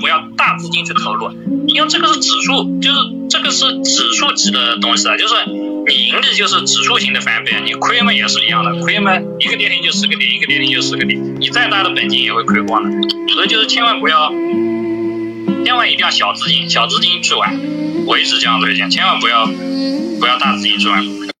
不要大资金去投入，因为这个是指数，就是这个是指数级的东西啊，就是你盈利就是指数型的翻倍，你亏嘛也是一样的，亏嘛一个跌停就十个点，一个跌停就十个点，你再大的本金也会亏光的，所以就是千万不要，千万一定要小资金，小资金去玩，我一直这样推荐，千万不要不要大资金去玩。